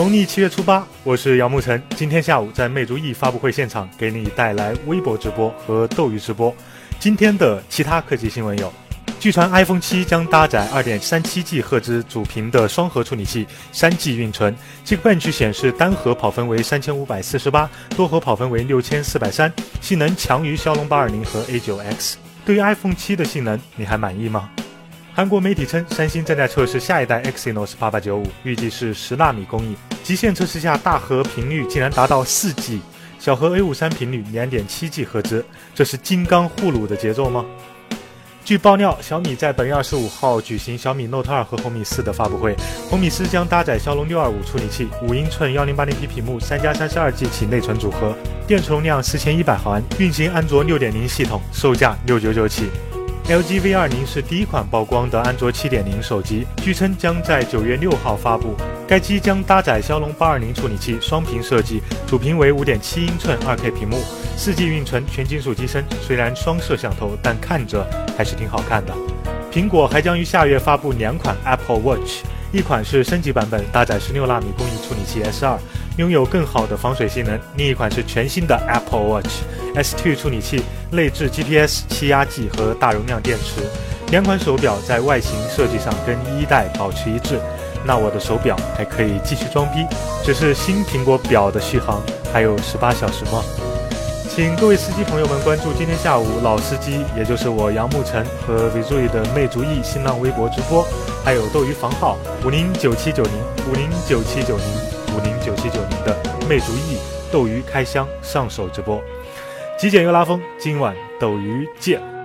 农历七月初八，我是姚慕晨。今天下午在魅族 E 发布会现场，给你带来微博直播和斗鱼直播。今天的其他科技新闻有：据传 iPhone 七将搭载 2.37G 赫兹主频的双核处理器，3G 运存。Geekbench 显示单核跑分为3548，多核跑分为6403，性能强于骁龙820和 A9X。对于 iPhone 七的性能，你还满意吗？韩国媒体称，三星正在测试下一代 Exynos 8895，预计是十纳米工艺。极限测试下，大核频率竟然达到四 G，小核 A53 频率两点七 G 赫兹，这是金刚护颅的节奏吗？据爆料，小米在本月二十五号举行小米 Note 2和红米四的发布会，红米四将搭载骁龙六二五处理器，五英寸幺零八零 P 屏幕，三加三十二 G 起内存组合，电池容量四千一百毫安，运行安卓六点零系统，售价六九九起。LG V20 是第一款曝光的安卓7.0手机，据称将在九月六号发布。该机将搭载骁龙820处理器，双屏设计，主屏为5.7英寸 2K 屏幕，4G 运存，全金属机身。虽然双摄像头，但看着还是挺好看的。苹果还将于下月发布两款 Apple Watch，一款是升级版本，搭载16纳米工艺处理器 S2，拥有更好的防水性能；另一款是全新的 Apple Watch S2 处理器。内置 GPS、气压计和大容量电池，两款手表在外形设计上跟一代保持一致。那我的手表还可以继续装逼，只是新苹果表的续航还有十八小时吗？请各位司机朋友们关注今天下午老司机，也就是我杨沐晨和 Visual 的魅族 E 新浪微博直播，还有斗鱼房号五零九七九零五零九七九零五零九七九零的魅族 E 斗鱼开箱上手直播。极简又拉风，今晚斗鱼见。